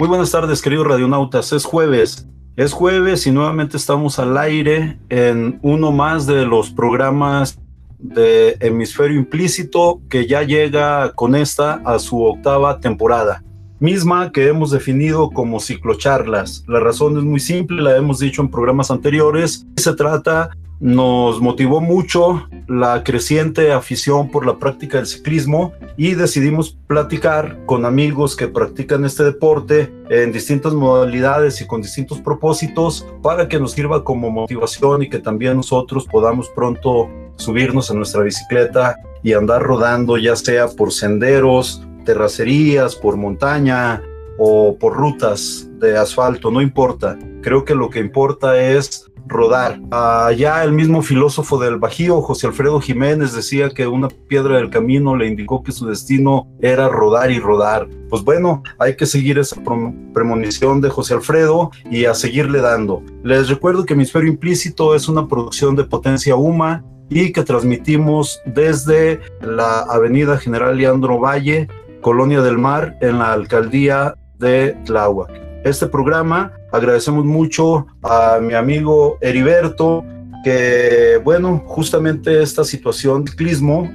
Muy buenas tardes, queridos radionautas. Es jueves. Es jueves y nuevamente estamos al aire en uno más de los programas de Hemisferio Implícito que ya llega con esta a su octava temporada, misma que hemos definido como ciclocharlas. La razón es muy simple, la hemos dicho en programas anteriores. Se trata nos motivó mucho la creciente afición por la práctica del ciclismo y decidimos platicar con amigos que practican este deporte en distintas modalidades y con distintos propósitos para que nos sirva como motivación y que también nosotros podamos pronto subirnos a nuestra bicicleta y andar rodando ya sea por senderos, terracerías, por montaña o por rutas de asfalto, no importa. Creo que lo que importa es rodar. Allá el mismo filósofo del Bajío, José Alfredo Jiménez, decía que una piedra del camino le indicó que su destino era rodar y rodar. Pues bueno, hay que seguir esa premonición de José Alfredo y a seguirle dando. Les recuerdo que Hemisferio Implícito es una producción de Potencia Uma y que transmitimos desde la Avenida General Leandro Valle, Colonia del Mar, en la alcaldía de Tláhuac este programa. Agradecemos mucho a mi amigo Heriberto, que bueno, justamente esta situación de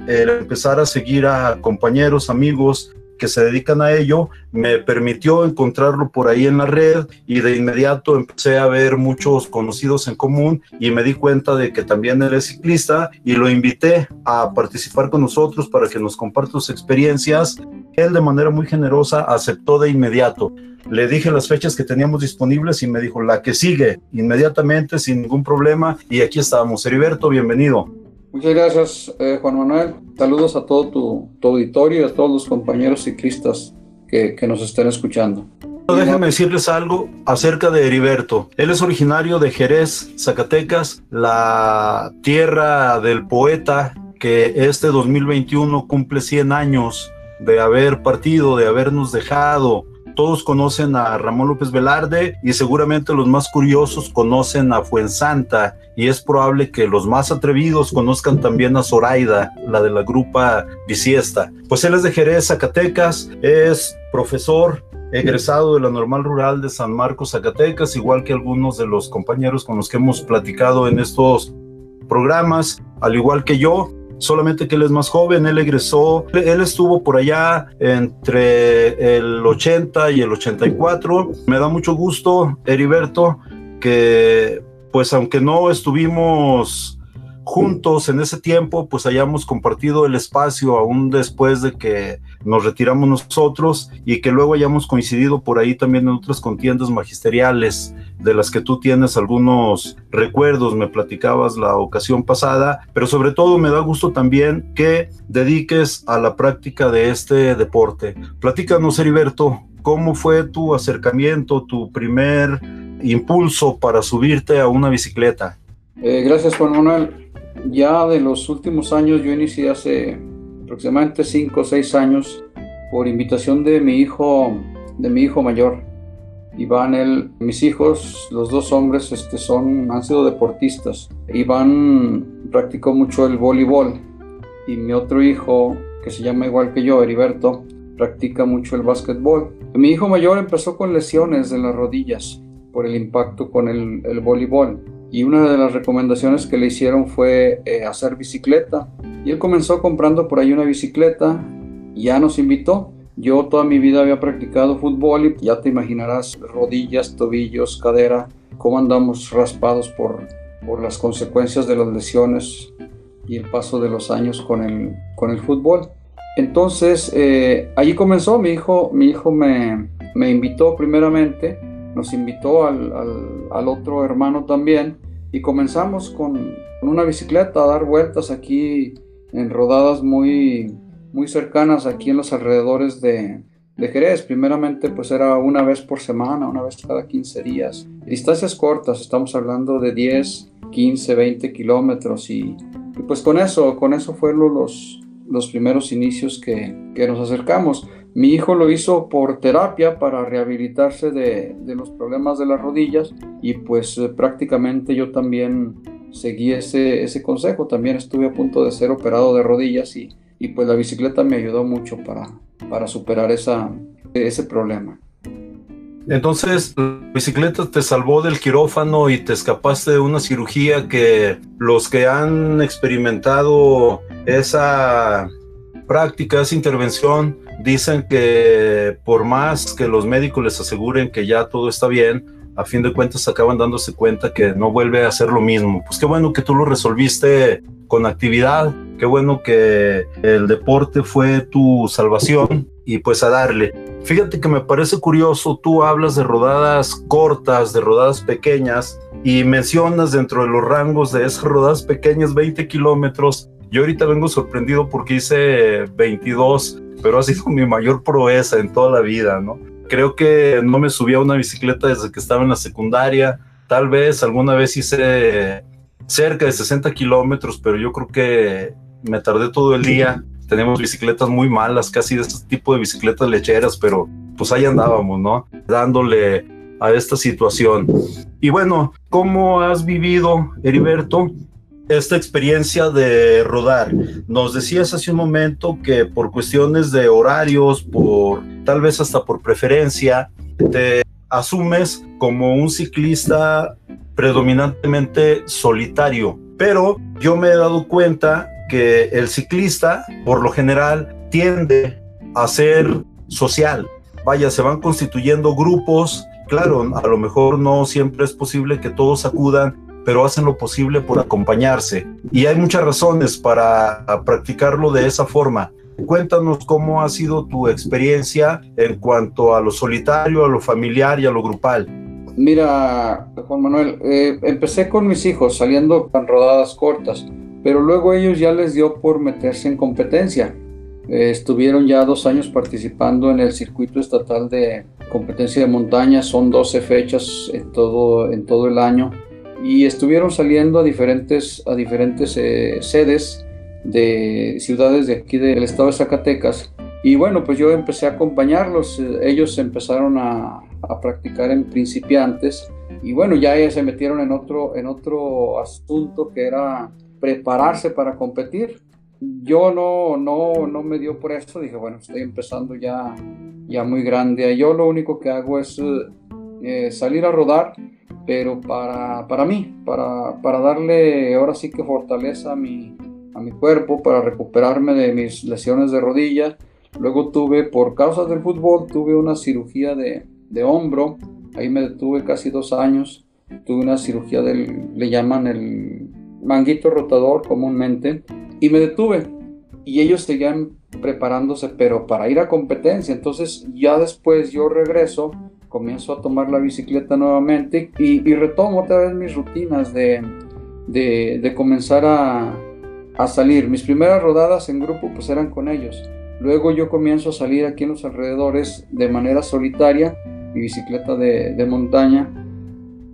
el empezar a seguir a compañeros, amigos que se dedican a ello, me permitió encontrarlo por ahí en la red y de inmediato empecé a ver muchos conocidos en común y me di cuenta de que también él es ciclista y lo invité a participar con nosotros para que nos comparta sus experiencias. Él de manera muy generosa aceptó de inmediato. Le dije las fechas que teníamos disponibles y me dijo la que sigue inmediatamente sin ningún problema y aquí estábamos. Heriberto, bienvenido. Muchas gracias, eh, Juan Manuel. Saludos a todo tu, auditorio y a todos los compañeros ciclistas que, que nos estén escuchando. Déjenme decirles algo acerca de Heriberto. Él es originario de Jerez, Zacatecas, la tierra del poeta que este 2021 cumple 100 años de haber partido, de habernos dejado, todos conocen a Ramón López Velarde y seguramente los más curiosos conocen a Fuensanta y es probable que los más atrevidos conozcan también a Zoraida, la de la grupa Biciesta. Pues él es de Jerez, Zacatecas, es profesor egresado de la Normal Rural de San Marcos, Zacatecas, igual que algunos de los compañeros con los que hemos platicado en estos programas, al igual que yo, solamente que él es más joven, él egresó, él estuvo por allá entre el 80 y el 84. Me da mucho gusto, Heriberto, que pues aunque no estuvimos juntos en ese tiempo, pues hayamos compartido el espacio aún después de que nos retiramos nosotros y que luego hayamos coincidido por ahí también en otras contiendas magisteriales de las que tú tienes algunos recuerdos, me platicabas la ocasión pasada, pero sobre todo me da gusto también que dediques a la práctica de este deporte. Platícanos, Heriberto, ¿cómo fue tu acercamiento, tu primer impulso para subirte a una bicicleta? Eh, gracias, Juan Manuel ya de los últimos años, yo inicié hace aproximadamente 5 o 6 años por invitación de mi hijo, de mi hijo mayor. Iván, él, mis hijos, los dos hombres, este, son, han sido deportistas. Iván practicó mucho el voleibol y mi otro hijo, que se llama igual que yo, Heriberto, practica mucho el básquetbol. Mi hijo mayor empezó con lesiones en las rodillas por el impacto con el, el voleibol y una de las recomendaciones que le hicieron fue eh, hacer bicicleta. Y él comenzó comprando por ahí una bicicleta y ya nos invitó. Yo toda mi vida había practicado fútbol y ya te imaginarás rodillas, tobillos, cadera, cómo andamos raspados por, por las consecuencias de las lesiones y el paso de los años con el, con el fútbol. Entonces, eh, allí comenzó, mi hijo, mi hijo me, me invitó primeramente nos invitó al, al, otro hermano también y comenzamos con, una bicicleta a dar vueltas aquí en rodadas muy, muy cercanas aquí en los alrededores de, de Jerez. Primeramente pues era una vez por semana, una vez cada 15 días. Distancias cortas, estamos hablando de 10, 15, 20 kilómetros y, pues con eso, con eso fueron los, los primeros inicios que, que nos acercamos. Mi hijo lo hizo por terapia para rehabilitarse de, los problemas de las rodillas y pues eh, prácticamente yo también seguí ese, ese consejo. También estuve a punto de ser operado de rodillas y, y pues la bicicleta me ayudó mucho para, para superar esa, ese problema. Entonces, la bicicleta te salvó del quirófano y te escapaste de una cirugía que los que han experimentado esa práctica, esa intervención, dicen que por más que los médicos les aseguren que ya todo está bien, a fin de cuentas acaban dándose cuenta que no vuelve a ser lo mismo. Pues qué bueno que tú lo resolviste con actividad, qué bueno que el deporte fue tu salvación y pues a darle. Fíjate que me parece curioso, tú hablas de rodadas cortas, de rodadas pequeñas y mencionas dentro de los rangos de esas rodadas pequeñas 20 kilómetros. Yo ahorita vengo sorprendido porque hice 22, pero ha sido mi mayor proeza en toda la vida, ¿no? Creo que no me subí a una bicicleta desde que estaba en la secundaria. Tal vez alguna vez hice cerca de 60 kilómetros, pero yo creo que me tardé todo el día tenemos bicicletas muy malas, casi de este tipo de bicicletas lecheras, pero pues ahí andábamos, ¿no? Dándole a esta situación. Y bueno, ¿cómo has vivido, Heriberto, esta experiencia de rodar? Nos decías hace un momento que por cuestiones de horarios, por tal vez hasta por preferencia, te asumes como un ciclista predominantemente solitario. Pero yo me he dado cuenta que el ciclista, por lo general, tiende a ser social. Vaya, se van constituyendo grupos. Claro, a lo mejor no siempre es posible que todos acudan, pero hacen lo posible por acompañarse. Y hay muchas razones para practicarlo de esa forma. Cuéntanos cómo ha sido tu experiencia en cuanto a lo solitario, a lo familiar y a lo grupal. Mira, Juan Manuel, eh, empecé con mis hijos saliendo con rodadas cortas pero luego ellos ya les dio por meterse en competencia. Eh, estuvieron ya dos años participando en el circuito estatal de competencia de montaña, son 12 fechas en todo, en todo el año, y estuvieron saliendo a diferentes, a diferentes eh, sedes de ciudades de aquí del estado de Zacatecas. Y bueno, pues yo empecé a acompañarlos, ellos empezaron a, a practicar en principiantes y bueno, ya se metieron en otro, en otro asunto que era prepararse para competir. Yo no, no, no me dio por eso, dije, bueno, estoy empezando ya, ya muy grande. Yo lo único que hago es eh, salir a rodar, pero para, para mí, para, para, darle ahora sí que fortaleza a mi, a mi cuerpo, para recuperarme de mis lesiones de rodilla. Luego tuve, por causas del fútbol, tuve una cirugía de, de hombro, ahí me detuve casi dos años. Tuve una cirugía del, le llaman el manguito rotador comúnmente, y me detuve. Y ellos seguían preparándose, pero para ir a competencia. Entonces ya después yo regreso, comienzo a tomar la bicicleta nuevamente y, retomo otra vez mis rutinas de, de, comenzar a, a, salir. Mis primeras rodadas en grupo pues eran con ellos. Luego yo comienzo a salir aquí en los alrededores de manera solitaria, mi bicicleta de, de montaña.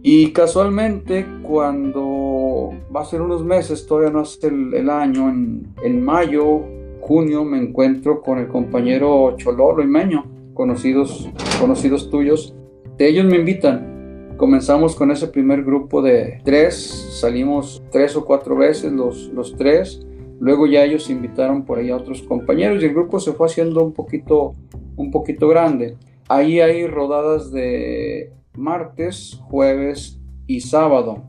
Y casualmente cuando va a ser unos meses, todavía no hace el, año, en, mayo, junio me encuentro con el compañero Chololo y Meño, conocidos, conocidos tuyos. De ellos me invitan. Comenzamos con ese primer grupo de tres, salimos tres o cuatro veces los, los tres. Luego ya ellos invitaron por ahí a otros compañeros y el grupo se fue haciendo un poquito, un poquito grande. Ahí hay rodadas de martes, jueves y sábado.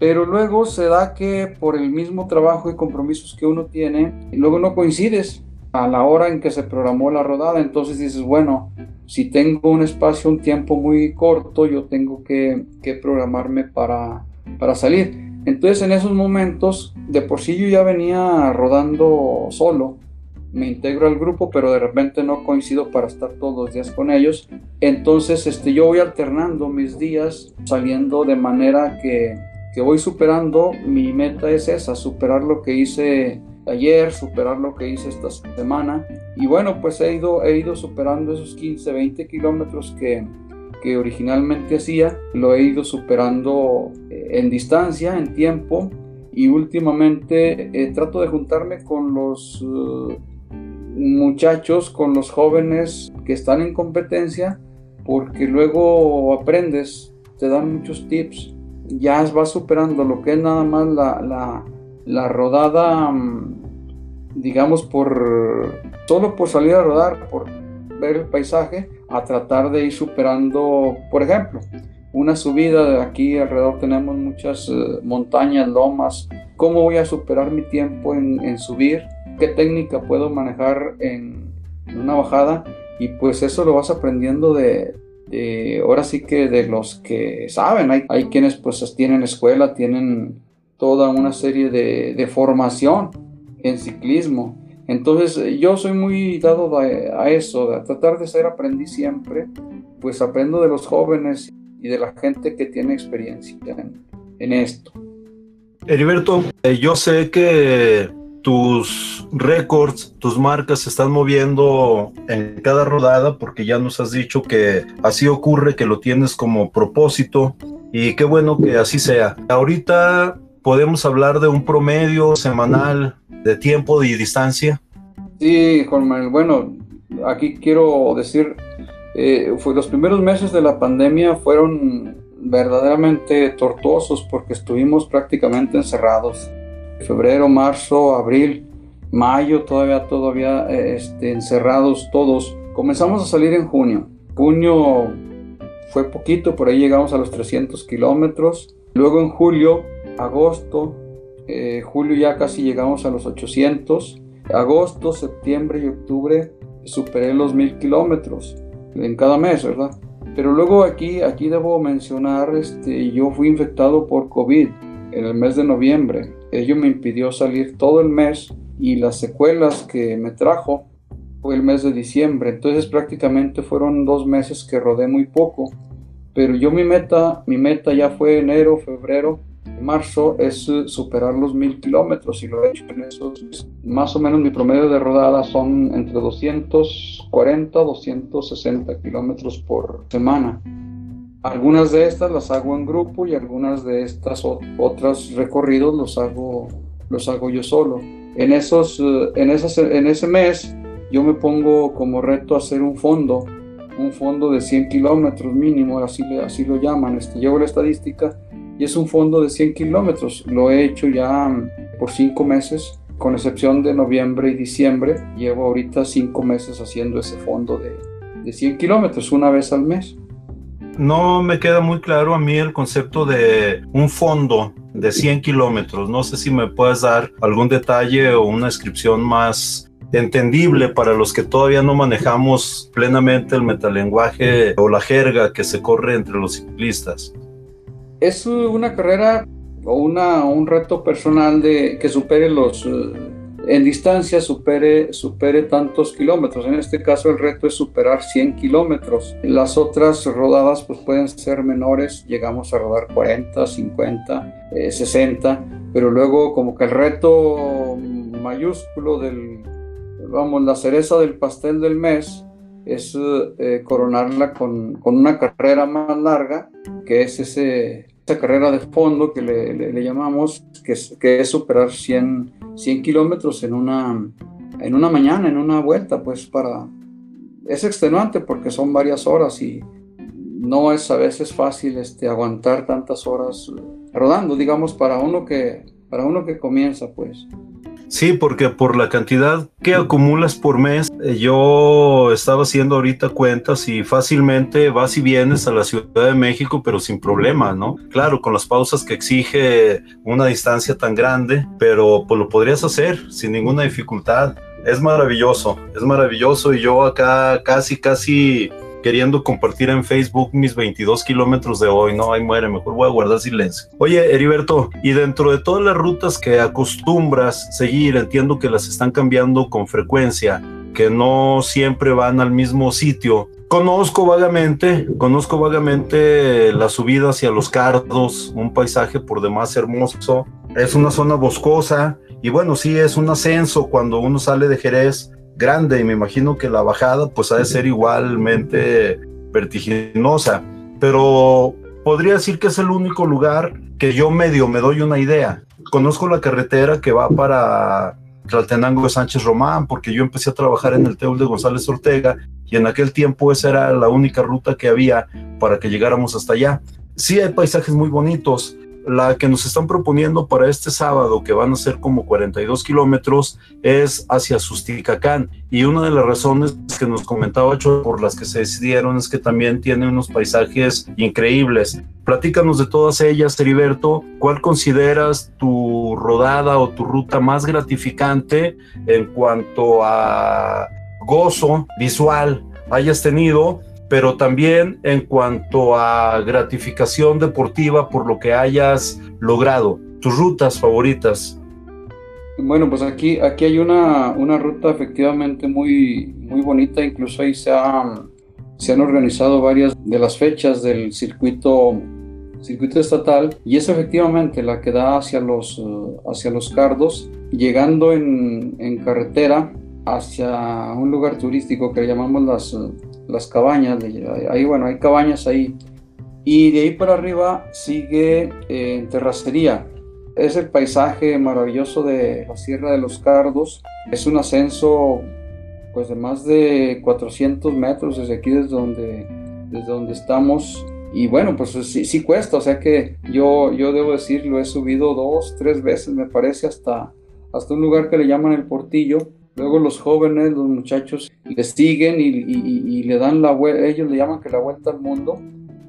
Pero luego se da que por el mismo trabajo y compromisos que uno tiene, luego no coincides a la hora en que se programó la rodada. Entonces dices, bueno, si tengo un espacio, un tiempo muy corto, yo tengo que, programarme para, para salir. Entonces en esos momentos, de por sí yo ya venía rodando solo, me integro al grupo, pero de repente no coincido para estar todos los días con ellos. Entonces este, yo voy alternando mis días saliendo de manera que que voy superando, mi meta es esa, superar lo que hice ayer, superar lo que hice esta semana. Y bueno, pues he ido, he ido superando esos 15, 20 kilómetros que, que originalmente hacía, lo he ido superando eh, en distancia, en tiempo. Y últimamente eh, trato de juntarme con los eh, muchachos, con los jóvenes que están en competencia, porque luego aprendes, te dan muchos tips ya va superando lo que es nada más la, rodada, mm, digamos, por solo por salir a rodar, por ver el paisaje a tratar de ir superando, por ejemplo, una subida, aquí alrededor tenemos muchas eh, montañas, lomas, ¿cómo voy a superar mi tiempo en, subir? ¿Qué técnica puedo manejar en, una bajada? Y pues eso lo vas aprendiendo de, ahora sí que de los que saben, hay, hay quienes pues tienen escuela, tienen toda una serie de, de formación en ciclismo. Entonces yo soy muy dado a, eso, a tratar de ser aprendiz siempre, pues aprendo de los jóvenes y de la gente que tiene experiencia en, esto. Heriberto, eh, yo sé que tus récords, tus marcas se están moviendo en cada rodada porque ya nos has dicho que así ocurre, que lo tienes como propósito y qué bueno que así sea. Ahorita podemos hablar de un promedio semanal de tiempo y distancia. Sí, Juan Manuel. Bueno, aquí quiero decir eh, fue, los primeros meses de la pandemia fueron verdaderamente tortuosos porque estuvimos prácticamente encerrados. Febrero, marzo, abril, mayo, todavía, todavía este, encerrados todos. Comenzamos a salir en junio. Junio fue poquito, por ahí llegamos a los 300 kilómetros. Luego en julio, agosto, eh, julio ya casi llegamos a los 800. Agosto, septiembre y octubre superé los 1000 kilómetros en cada mes, ¿verdad? Pero luego aquí, aquí debo mencionar, este, yo fui infectado por COVID en el mes de noviembre. Ello me impidió salir todo el mes y las secuelas que me trajo fue el mes de diciembre. Entonces prácticamente fueron dos meses que rodé muy poco. Pero yo mi meta, mi meta ya fue enero, febrero marzo es eh, superar los mil kilómetros y lo he hecho en esos. Más o menos mi promedio de rodada son entre 240 260 kilómetros por semana. Algunas de estas las hago en grupo y algunas de estas otras recorridos los hago, los hago yo solo. En, esos, eh, en, esas, en ese mes yo me pongo como reto hacer un fondo, un fondo de 100 kilómetros mínimo, así, así lo llaman. Este, llevo la estadística y es un fondo de 100 kilómetros. Lo he hecho ya por cinco meses, con excepción de noviembre y diciembre. Llevo ahorita cinco meses haciendo ese fondo de, de 100 kilómetros, una vez al mes. No me queda muy claro a mí el concepto de un fondo de 100 kilómetros. No sé si me puedes dar algún detalle o una descripción más entendible para los que todavía no manejamos plenamente el metalenguaje o la jerga que se corre entre los ciclistas es una carrera o una, un reto personal de que supere los eh, en distancia supere, supere tantos kilómetros. En este caso el reto es superar 100 kilómetros. Las otras rodadas pues pueden ser menores, llegamos a rodar 40, 50, 60, pero luego como que el reto mayúsculo del, vamos, la cereza del pastel del mes es eh, coronarla con, con, una carrera más larga, que es ese, esa carrera de fondo que le, le, llamamos, que es, que es, superar 100, 100 kilómetros en una, en una mañana, en una vuelta, pues para... Es extenuante porque son varias horas y no es a veces fácil este, aguantar tantas horas rodando, digamos, para uno que, para uno que comienza, pues. Sí, porque por la cantidad que acumulas por mes, eh, yo estaba haciendo ahorita cuentas y fácilmente vas y vienes a la Ciudad de México, pero sin problema, ¿no? Claro, con las pausas que exige una distancia tan grande, pero pues lo podrías hacer sin ninguna dificultad. Es maravilloso, es maravilloso y yo acá casi, casi queriendo compartir en Facebook mis 22 kilómetros de hoy, no, ahí muere, mejor voy a guardar silencio. Oye, Heriberto, y dentro de todas las rutas que acostumbras seguir, entiendo que las están cambiando con frecuencia, que no siempre van al mismo sitio. Conozco vagamente, conozco vagamente la subida hacia los Cardos, un paisaje por demás hermoso. Es una zona boscosa y bueno, sí, es un ascenso cuando uno sale de Jerez grande y me imagino que la bajada pues ha de ser igualmente vertiginosa, pero podría decir que es el único lugar que yo medio me doy una idea. Conozco la carretera que va para Tlaltenango de Sánchez Román, porque yo empecé a trabajar en el Teul de González Ortega y en aquel tiempo esa era la única ruta que había para que llegáramos hasta allá. Sí hay paisajes muy bonitos, la que nos están proponiendo para este sábado, que van a ser como 42 kilómetros, es hacia Susticacán. Y una de las razones que nos comentaba Cho por las que se decidieron es que también tiene unos paisajes increíbles. Platícanos de todas ellas, Heriberto. ¿Cuál consideras tu rodada o tu ruta más gratificante en cuanto a gozo visual hayas tenido pero también en cuanto a gratificación deportiva por lo que hayas logrado. Tus rutas favoritas. Bueno, pues aquí, aquí hay una, una ruta efectivamente muy, muy bonita, incluso ahí se, se han organizado varias de las fechas del circuito, circuito estatal y es efectivamente la que da hacia los, hacia los cardos, llegando en, en carretera hacia un lugar turístico que llamamos las las cabañas, ahí bueno, hay cabañas ahí. Y de ahí para arriba sigue eh, terracería. Es el paisaje maravilloso de la Sierra de los Cardos. Es un ascenso pues de más de 400 metros desde aquí, desde donde, desde donde estamos. Y bueno, pues sí, sí, cuesta, o sea que yo, yo debo decir, lo he subido dos, tres veces, me parece, hasta, hasta un lugar que le llaman el Portillo Luego los jóvenes, los muchachos, le siguen y, le dan la vuelta, ellos le llaman que la vuelta al mundo,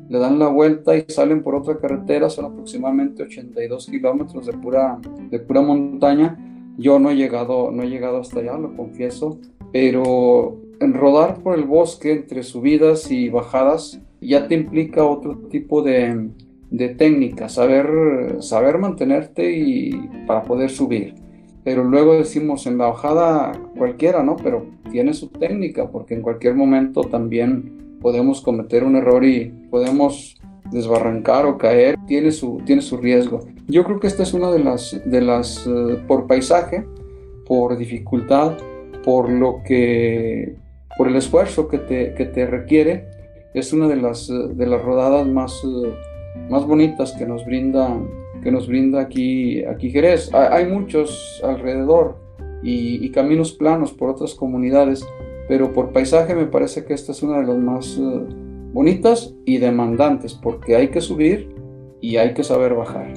le dan la vuelta y salen por otra carretera, son aproximadamente 82 kilómetros de pura, de pura montaña. Yo no he, llegado, no he llegado hasta allá, lo confieso, pero en rodar por el bosque entre subidas y bajadas ya te implica otro tipo de, de técnica, saber, saber mantenerte y para poder subir pero luego decimos en la bajada cualquiera, ¿no? Pero tiene su técnica, porque en cualquier momento también podemos cometer un error y podemos desbarrancar o caer, tiene su, tiene su riesgo. Yo creo que esta es una de las, de las eh, por paisaje, por dificultad, por lo que, por el esfuerzo que te, que te requiere, es una de las, de las rodadas más, eh, más bonitas que nos brinda que nos brinda aquí, aquí Jerez. Hay, muchos alrededor y, caminos planos por otras comunidades, pero por paisaje me parece que esta es una de las más eh, bonitas y demandantes, porque hay que subir y hay que saber bajar.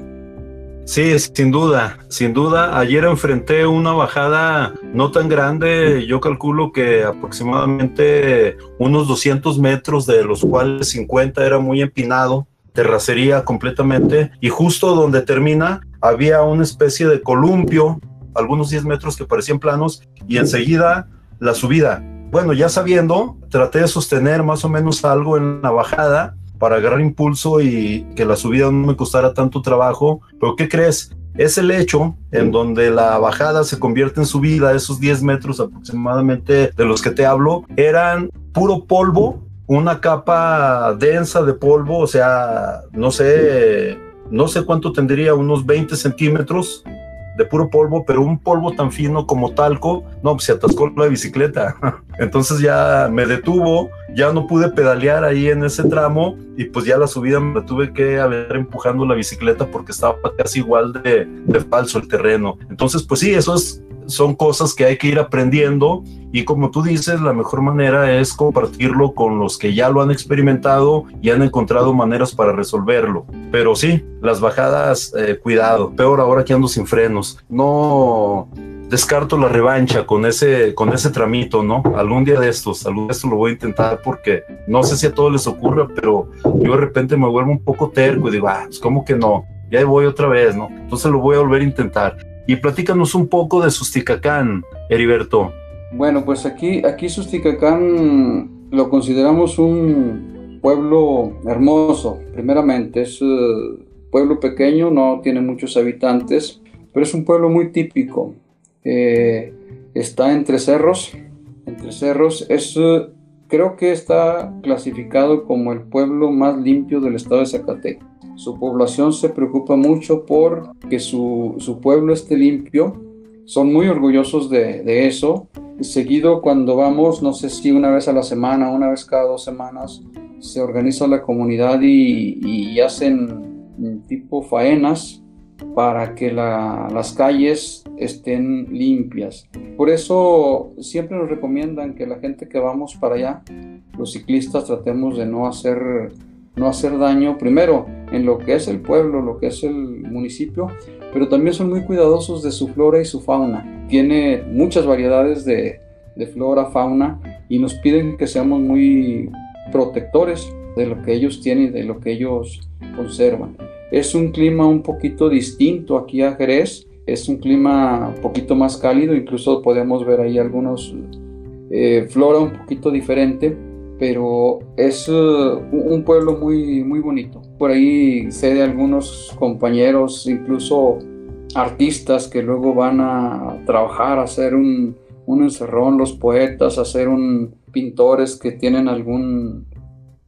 Sí, sin duda, sin duda. Ayer enfrenté una bajada no tan grande, yo calculo que aproximadamente unos 200 metros, de los cuales 50 era muy empinado terracería completamente y justo donde termina había una especie de columpio, algunos 10 metros que parecían planos y enseguida la subida. Bueno, ya sabiendo, traté de sostener más o menos algo en la bajada para agarrar impulso y que la subida no me costara tanto trabajo, pero ¿qué crees? Es el hecho en donde la bajada se convierte en subida, esos 10 metros aproximadamente de los que te hablo, eran puro polvo una capa densa de polvo, o sea, no sé, no sé cuánto tendría, unos 20 centímetros de puro polvo, pero un polvo tan fino como talco, no, pues se atascó la bicicleta. Entonces ya me detuvo, ya no pude pedalear ahí en ese tramo y pues ya la subida me tuve que haber empujando la bicicleta porque estaba casi igual de, de falso el terreno. Entonces, pues sí, eso es son cosas que hay que ir aprendiendo y como tú dices, la mejor manera es compartirlo con los que ya lo han experimentado y han encontrado maneras para resolverlo. Pero sí, las bajadas, eh, cuidado, peor ahora que ando sin frenos. No descarto la revancha con ese, con ese tramito, ¿no? Algún día de estos, algún día de estos lo voy a intentar porque no sé si a todos les ocurre, pero yo de repente me vuelvo un poco terco y digo, ah, pues como que no, ya voy otra vez, ¿no? Entonces lo voy a volver a intentar y platícanos un poco de Susticacán, Heriberto. Bueno, pues aquí, aquí Susticacán lo consideramos un pueblo hermoso, primeramente. Es un eh, pueblo pequeño, no tiene muchos habitantes, pero es un pueblo muy típico. Eh, está entre cerros, entre cerros. Es, eh, creo que está clasificado como el pueblo más limpio del estado de Zacatecas. Su población se preocupa mucho por que su, pueblo esté limpio. Son muy orgullosos de, eso. Seguido cuando vamos, no sé si una vez a la semana, una vez cada dos semanas, se organiza la comunidad y, hacen tipo faenas para que las calles estén limpias. Por eso siempre nos recomiendan que la gente que vamos para allá, los ciclistas, tratemos de no hacer, no hacer daño. Primero, en lo que es el pueblo, lo que es el municipio, pero también son muy cuidadosos de su flora y su fauna. Tiene muchas variedades de, de flora, fauna, y nos piden que seamos muy protectores de lo que ellos tienen y de lo que ellos conservan. Es un clima un poquito distinto aquí a Jerez, es un clima un poquito más cálido, incluso podemos ver ahí algunos eh, flora un poquito diferente, pero es uh, un pueblo muy, muy bonito. Por ahí sé de algunos compañeros, incluso artistas que luego van a trabajar, a hacer un, un encerrón, los poetas, hacer un pintores que tienen algún...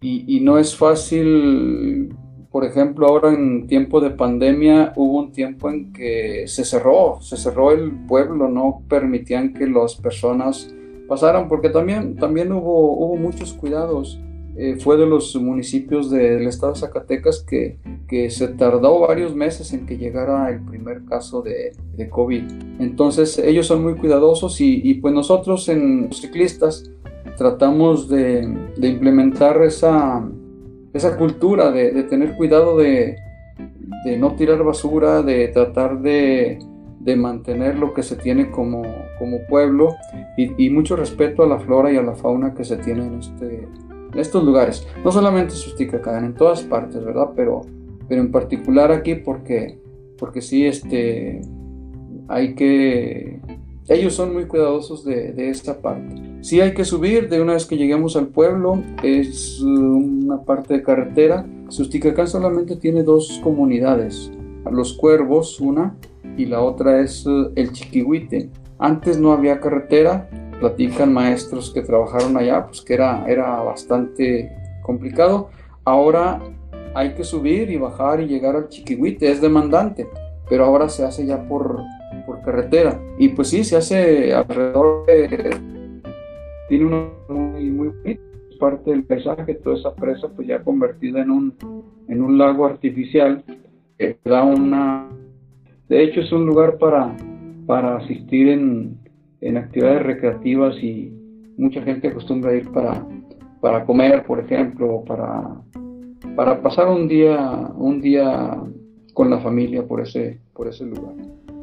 Y, y no es fácil por ejemplo, ahora en tiempo de pandemia hubo un tiempo en que se cerró, se cerró el pueblo, no permitían que las personas pasaran, porque también, también hubo, hubo muchos cuidados. Eh, fue de los municipios del estado de Zacatecas que, que, se tardó varios meses en que llegara el primer caso de, de COVID. Entonces ellos son muy cuidadosos y, y, pues nosotros en ciclistas tratamos de, de implementar esa, esa cultura de, tener cuidado de, no tirar basura, de tratar de, mantener lo que se tiene como, como pueblo y, mucho respeto a la flora y a la fauna que se tiene en, este, estos lugares. No solamente en Susticacán, en todas partes, ¿verdad? Pero, pero en particular aquí porque, porque sí este, hay que... Ellos son muy cuidadosos de, de esta parte. Sí hay que subir de una vez que lleguemos al pueblo, es uh, una parte de carretera. Susticacán solamente tiene dos comunidades, Los Cuervos, una, y la otra es uh, el Chiquihuite. Antes no había carretera, platican maestros que trabajaron allá, pues que era, era bastante complicado. Ahora hay que subir y bajar y llegar al Chiquihuite, es demandante, pero ahora se hace ya por, por carretera. Y pues sí, se hace alrededor de tiene una muy, muy parte del paisaje, toda esa presa pues ya convertida en un, en un lago artificial que da una... De hecho es un lugar para, para asistir en, en actividades recreativas y mucha gente acostumbra ir para, para comer, por ejemplo, para, para pasar un día, un día con la familia por ese, por ese lugar.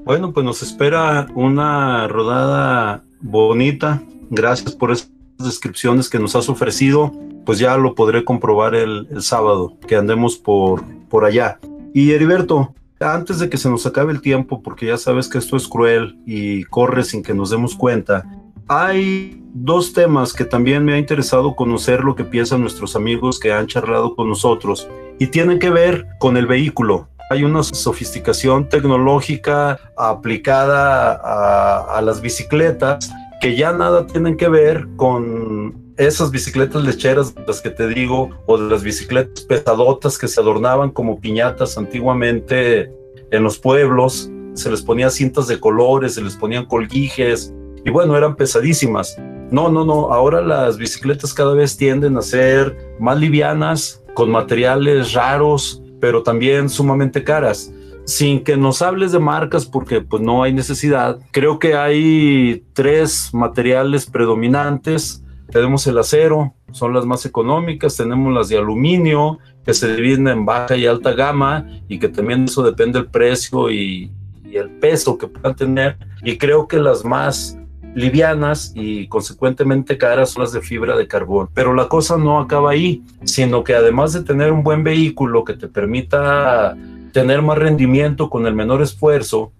Bueno, pues nos espera una rodada bonita, Gracias por esas descripciones que nos has ofrecido. Pues ya lo podré comprobar el, sábado que andemos por, por allá. Y Heriberto, antes de que se nos acabe el tiempo, porque ya sabes que esto es cruel y corre sin que nos demos cuenta, hay dos temas que también me ha interesado conocer lo que piensan nuestros amigos que han charlado con nosotros y tienen que ver con el vehículo. Hay una sofisticación tecnológica aplicada a, a las bicicletas que ya nada tienen que ver con esas bicicletas lecheras, las que te digo, o de las bicicletas pesadotas que se adornaban como piñatas antiguamente en los pueblos, se les ponía cintas de colores, se les ponían colguijes, y bueno, eran pesadísimas. No, no, no, ahora las bicicletas cada vez tienden a ser más livianas, con materiales raros, pero también sumamente caras sin que nos hables de marcas porque pues no hay necesidad. Creo que hay tres materiales predominantes. Tenemos el acero, son las más económicas, tenemos las de aluminio, que se dividen en baja y alta gama y que también eso depende del precio y, y el peso que puedan tener. Y creo que las más livianas y consecuentemente caras son las de fibra de carbón. Pero la cosa no acaba ahí, sino que además de tener un buen vehículo que te permita tener más rendimiento con el menor esfuerzo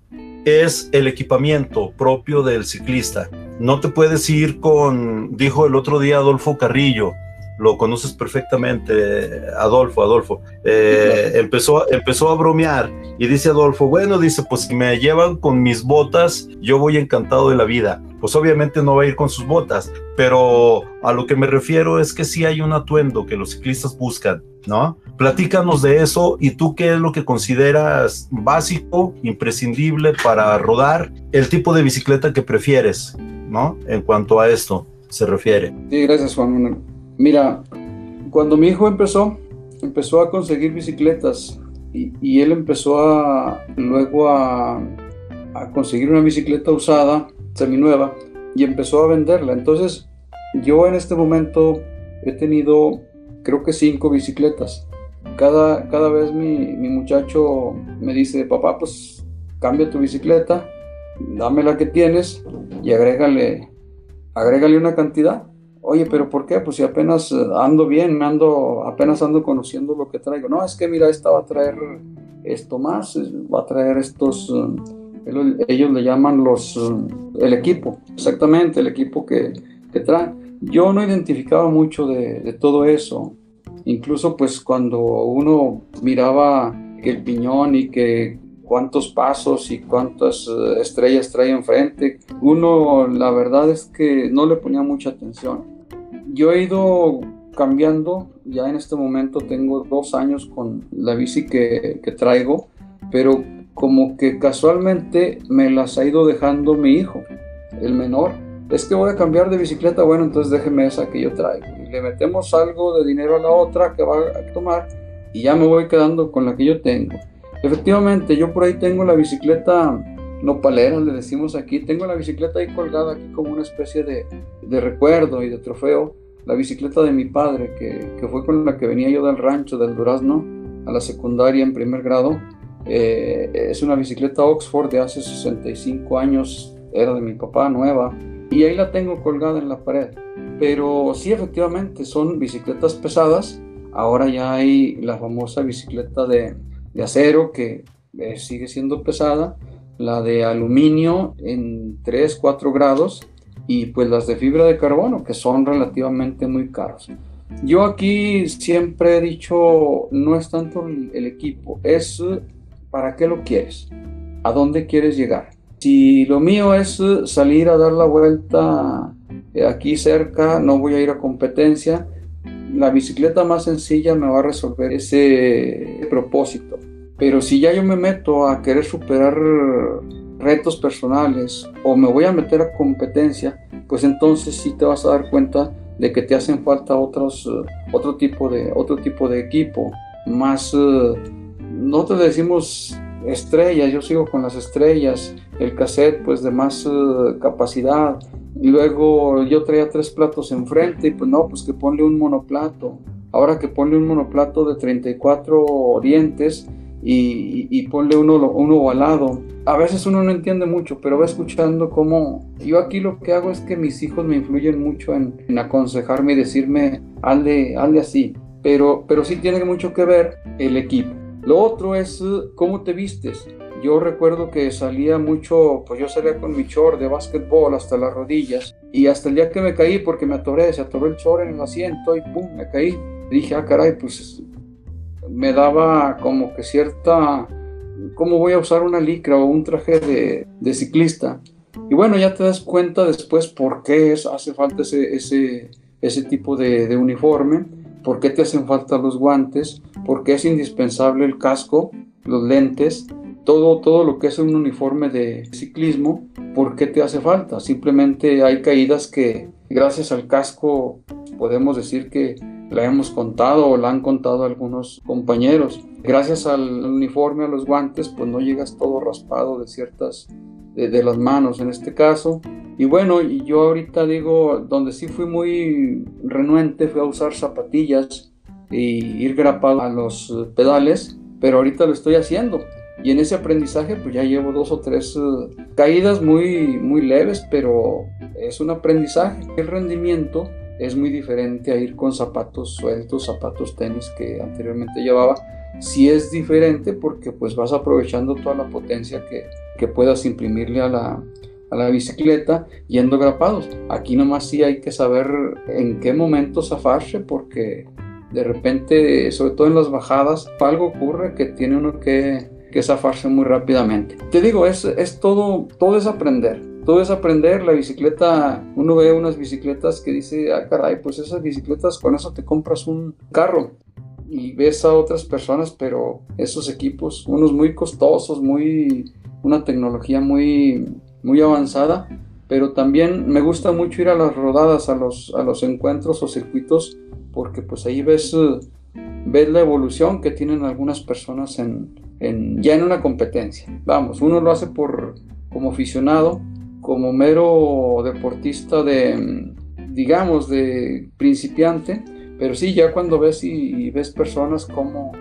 es el equipamiento propio del ciclista. No te puedes ir con, dijo el otro día Adolfo Carrillo, lo conoces perfectamente, Adolfo, Adolfo, eh, empezó, empezó a bromear y dice Adolfo, bueno, dice, pues si me llevan con mis botas, yo voy encantado de la vida. Pues obviamente no va a ir con sus botas, pero a lo que me refiero es que sí hay un atuendo que los ciclistas buscan, ¿no? Platícanos de eso y tú qué es lo que consideras básico, imprescindible para rodar, el tipo de bicicleta que prefieres, ¿no? En cuanto a esto se refiere. Sí, gracias Juan. Mira, cuando mi hijo empezó, empezó a conseguir bicicletas y, él empezó a luego a, a conseguir una bicicleta usada, seminueva, y empezó a venderla. Entonces, yo en este momento he tenido creo que cinco bicicletas cada, cada vez mi, mi muchacho me dice, papá, pues cambia tu bicicleta, dame la que tienes y agrégale, agrégale una cantidad. Oye, pero ¿por qué? Pues si apenas eh, ando bien, ando, apenas ando conociendo lo que traigo. No, es que mira, esta va a traer esto más, va a traer estos, eh, ellos le llaman los, eh, el equipo, exactamente, el equipo que, que traen. Yo no identificaba mucho de, todo eso. Incluso pues cuando uno miraba el piñón y que cuántos pasos y cuántas eh, estrellas trae enfrente. Uno, la verdad es que no le ponía mucha atención. Yo he ido cambiando, ya en este momento tengo dos años con la bici que, que traigo, pero como que casualmente me las ha ido dejando mi hijo, el menor. Es que voy a cambiar de bicicleta, bueno, entonces déjeme esa que yo traigo. Y le metemos algo de dinero a la otra que va a tomar y ya me voy quedando con la que yo tengo. Efectivamente, yo por ahí tengo la bicicleta nopalera, le decimos aquí, tengo la bicicleta ahí colgada aquí como una especie de, de recuerdo y de trofeo, la bicicleta de mi padre, que, que, fue con la que venía yo del rancho, del Durazno, a la secundaria en primer grado. Eh, es una bicicleta Oxford de hace 65 años, era de mi papá, nueva, y ahí la tengo colgada en la pared. Pero sí, efectivamente, son bicicletas pesadas. Ahora ya hay la famosa bicicleta de, de acero que eh, sigue siendo pesada, la de aluminio en 3, 4 grados y pues las de fibra de carbono que son relativamente muy caros. Yo aquí siempre he dicho, no es tanto el equipo, es para qué lo quieres, a dónde quieres llegar. Si lo mío es salir a dar la vuelta eh, aquí cerca, no voy a ir a competencia, la bicicleta más sencilla me va a resolver ese propósito. Pero si ya yo me meto a querer superar retos personales o me voy a meter a competencia, pues entonces sí te vas a dar cuenta de que te hacen falta otros, otro, tipo de, otro tipo de equipo, más, no te decimos estrellas, yo sigo con las estrellas, el cassette pues de más capacidad, Luego yo traía tres platos enfrente y pues no, pues que ponle un monoplato. Ahora que ponle un monoplato de 34 dientes y, y, ponle uno, uno ovalado. A veces uno no entiende mucho, pero va escuchando cómo... Yo aquí lo que hago es que mis hijos me influyen mucho en, aconsejarme y decirme, hazle, hazle así. Pero, pero sí tiene mucho que ver el equipo. Lo otro es cómo te vistes. Yo recuerdo que salía mucho, pues yo salía con mi short de básquetbol hasta las rodillas y hasta el día que me caí porque me atoré, se atoró el short en el asiento y pum, me caí. Dije, ah, caray, pues me daba como que cierta, ¿cómo voy a usar una licra o un traje de, ciclista? Y bueno, ya te das cuenta después por qué es, hace falta ese, ese, ese tipo de uniforme, por qué te hacen falta los guantes, por qué es indispensable el casco, los lentes, todo, todo lo que es un uniforme de ciclismo, ¿por qué te hace falta? Simplemente hay caídas que gracias al casco podemos decir que la hemos contado o la han contado algunos compañeros. Gracias al uniforme, a los guantes, pues no llegas todo raspado de ciertas, de, las manos en este caso. Y bueno, yo ahorita digo, donde sí fui muy renuente fue a usar zapatillas y ir grapado a los pedales, pero ahorita lo estoy haciendo. Y en ese aprendizaje pues ya llevo dos o tres eh, caídas muy, muy leves, pero es un aprendizaje. El rendimiento es muy diferente a ir con zapatos sueltos, zapatos tenis que anteriormente llevaba. Sí es diferente porque pues vas aprovechando toda la potencia que, que puedas imprimirle a la, a la bicicleta yendo grapados. Aquí nomás sí hay que saber en qué momento zafarse porque de repente, sobre todo en las bajadas, algo ocurre que tiene uno que que zafarse muy rápidamente. Te digo, es, es todo, todo es aprender. Todo es aprender, la bicicleta, uno ve unas bicicletas que dice, ah caray, pues esas bicicletas con eso te compras un carro y ves a otras personas, pero esos equipos, unos muy costosos, muy, una tecnología muy, muy avanzada, pero también me gusta mucho ir a las rodadas, a los, a los encuentros o circuitos, porque pues ahí ves, ves la evolución que tienen algunas personas en, ya en una competencia. Vamos, uno lo hace por como aficionado, como mero deportista de, digamos, de principiante, pero sí, ya cuando ves y, ves personas como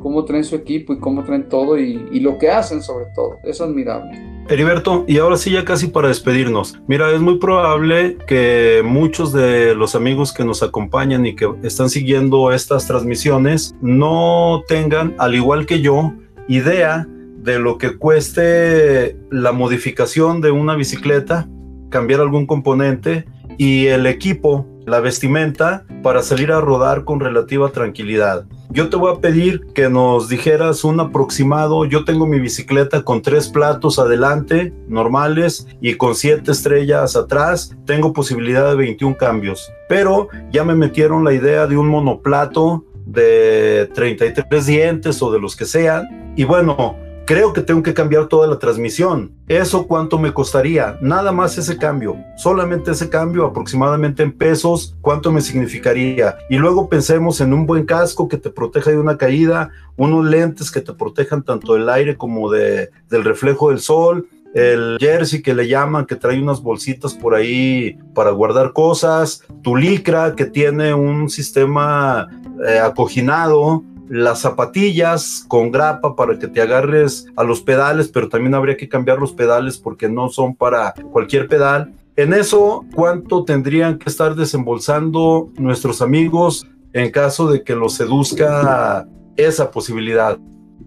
cómo traen su equipo y cómo traen todo y, y lo que hacen sobre todo. Es admirable. Heriberto, y ahora sí ya casi para despedirnos. Mira, es muy probable que muchos de los amigos que nos acompañan y que están siguiendo estas transmisiones no tengan, al igual que yo, idea de lo que cueste la modificación de una bicicleta, cambiar algún componente y el equipo, la vestimenta, para salir a rodar con relativa tranquilidad. Yo te voy a pedir que nos dijeras un aproximado. Yo tengo mi bicicleta con tres platos adelante, normales, y con siete estrellas atrás. Tengo posibilidad de 21 cambios. Pero ya me metieron la idea de un monoplato de 33 dientes o de los que sean. Y bueno, creo que tengo que cambiar toda la transmisión. ¿Eso cuánto me costaría? Nada más ese cambio, solamente ese cambio aproximadamente en pesos, ¿cuánto me significaría? Y luego pensemos en un buen casco que te proteja de una caída, unos lentes que te protejan tanto del aire como de, del reflejo del sol, el jersey que le llaman, que trae unas bolsitas por ahí para guardar cosas, tu licra que tiene un sistema eh, acoginado, las zapatillas con grapa para que te agarres a los pedales, pero también habría que cambiar los pedales porque no son para cualquier pedal. En eso, ¿cuánto tendrían que estar desembolsando nuestros amigos en caso de que los seduzca esa posibilidad?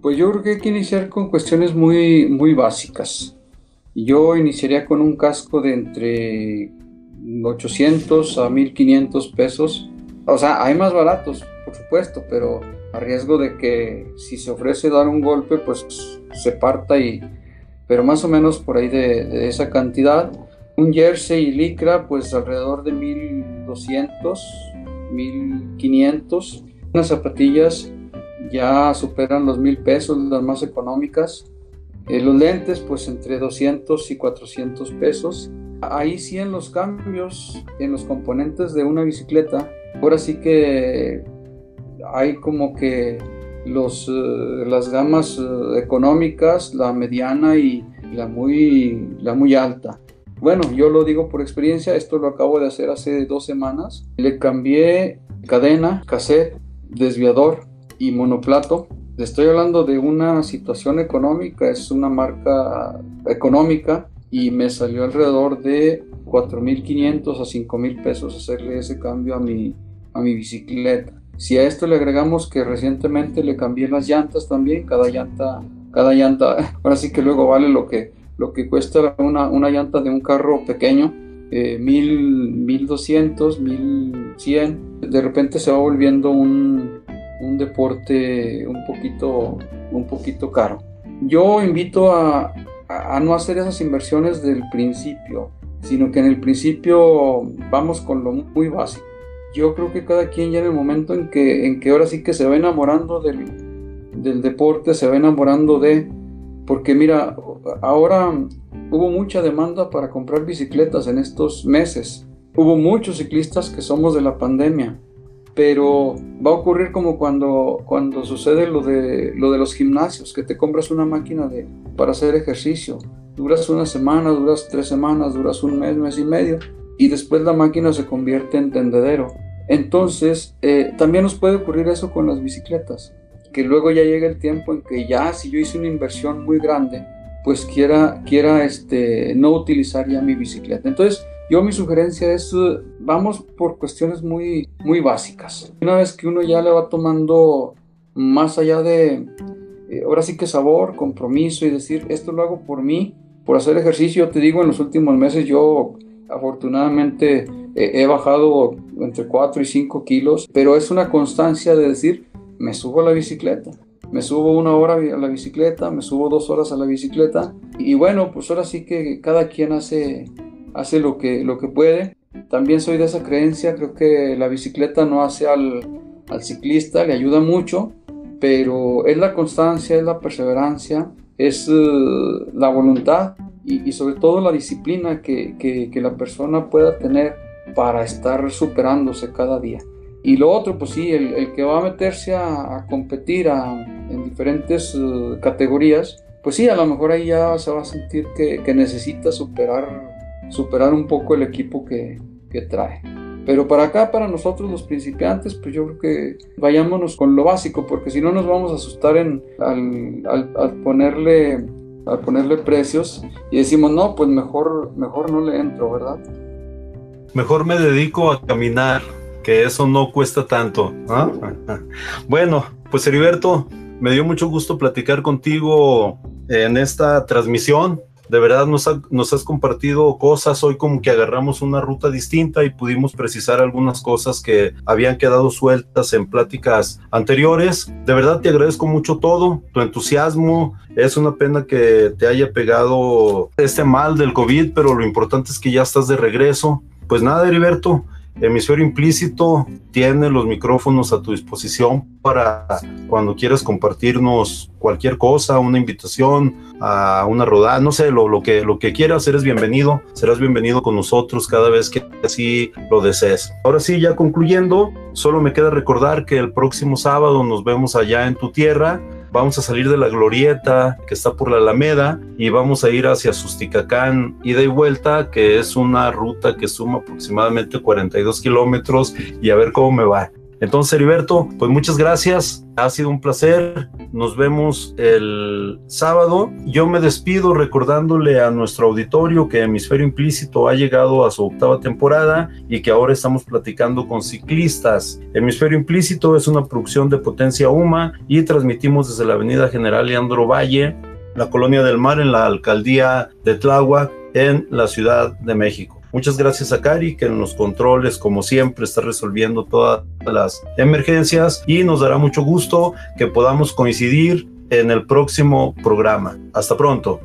Pues yo creo que hay que iniciar con cuestiones muy, muy básicas. Yo iniciaría con un casco de entre 800 a 1500 pesos. O sea, hay más baratos, por supuesto, pero a riesgo de que si se ofrece dar un golpe, pues se parta y... Pero más o menos por ahí de, esa cantidad. Un jersey y licra, pues alrededor de 1200, 1500. Unas zapatillas ya superan los 1000 pesos, las más económicas. Eh, los lentes, pues entre 200 y 400 pesos. Ahí sí en los cambios, en los componentes de una bicicleta, ahora sí que hay como que los, eh, las gamas eh, económicas, la mediana y la muy, la muy alta. Bueno, yo lo digo por experiencia, esto lo acabo de hacer hace dos semanas. Le cambié cadena, cassette, desviador y monoplato. Estoy hablando de una situación económica, es una marca económica y me salió alrededor de 4.500 a 5.000 pesos hacerle ese cambio a mi, a mi bicicleta. Si a esto le agregamos que recientemente le cambié las llantas también, cada llanta, cada llanta, ahora sí que luego vale lo que, lo que cuesta una, una llanta de un carro pequeño, eh, mil, mil doscientos, mil cien, de repente se va volviendo un, un deporte un poquito, un poquito caro. Yo invito a, a, no hacer esas inversiones del principio, sino que en el principio vamos con lo muy básico yo creo que cada quien ya en el momento en que, en que ahora sí que se va enamorando del, del deporte, se va enamorando de... Porque mira, ahora hubo mucha demanda para comprar bicicletas en estos meses. Hubo muchos ciclistas que somos de la pandemia, pero va a ocurrir como cuando, cuando sucede lo de, lo de los gimnasios, que te compras una máquina de, para hacer ejercicio. Duras una semana, duras tres semanas, duras un mes, mes y medio, y después la máquina se convierte en tendedero. Entonces, eh, también nos puede ocurrir eso con las bicicletas, que luego ya llega el tiempo en que ya si yo hice una inversión muy grande, pues quiera, quiera este, no utilizar ya mi bicicleta. Entonces, yo mi sugerencia es, uh, vamos por cuestiones muy, muy básicas. Una vez que uno ya le va tomando más allá de, eh, ahora sí que sabor, compromiso y decir, esto lo hago por mí, por hacer ejercicio, te digo, en los últimos meses yo afortunadamente he bajado entre 4 y 5 kilos, pero es una constancia de decir, me subo a la bicicleta, me subo una hora a la bicicleta, me subo dos horas a la bicicleta y bueno, pues ahora sí que cada quien hace, hace lo, que, lo que puede. También soy de esa creencia, creo que la bicicleta no hace al, al ciclista, le ayuda mucho, pero es la constancia, es la perseverancia, es uh, la voluntad y, y, sobre todo la disciplina que, que, que la persona pueda tener para estar superándose cada día. Y lo otro, pues sí, el, que va a meterse a, competir en diferentes eh, categorías, pues sí, a lo mejor ahí ya se va a sentir que, necesita superar, superar un poco el equipo que, que trae. Pero para acá, para nosotros los principiantes, pues yo creo que vayámonos con lo básico, porque si no nos vamos a asustar en, al, ponerle, al ponerle precios y decimos, no, pues mejor, mejor no le entro, ¿verdad? Mejor me dedico a caminar, que eso no cuesta tanto. bueno, pues Heriberto, me dio mucho gusto platicar contigo en esta transmisión de verdad nos, nos, has compartido cosas. Hoy como que agarramos una ruta distinta y pudimos precisar algunas cosas que habían quedado sueltas en pláticas anteriores. De verdad te agradezco mucho todo, tu entusiasmo. Es una pena que te haya pegado este mal del COVID, pero lo importante es que ya estás de regreso. Pues nada, Heriberto, Hemisferio Implícito tiene los micrófonos a tu disposición para cuando quieras compartirnos cualquier cosa, una invitación a una rodada, no sé, lo, lo, que, lo que quieras, eres bienvenido, serás bienvenido con nosotros cada vez que así lo desees. Ahora sí, ya concluyendo, solo me queda recordar que el próximo sábado nos vemos allá en tu tierra vamos a salir de la glorieta que está por la Alameda y vamos a ir hacia Susticacán, ida y vuelta, que es una ruta que suma aproximadamente 42 kilómetros y a ver cómo me va. Entonces, Heriberto, pues muchas gracias. Ha sido un placer. Nos vemos el sábado. Yo me despido recordándole a nuestro auditorio que Hemisferio Implícito ha llegado a su octava temporada y que ahora estamos platicando con ciclistas. Hemisferio Implícito es una producción de Potencia Uma y transmitimos desde la Avenida General Leandro Valle, la Colonia del Mar, en la alcaldía de Tláhuac, en la Ciudad de México. Muchas gracias a Cari, que en los controles, como siempre, está resolviendo todas las emergencias y nos dará mucho gusto que podamos coincidir en el próximo programa. Hasta pronto.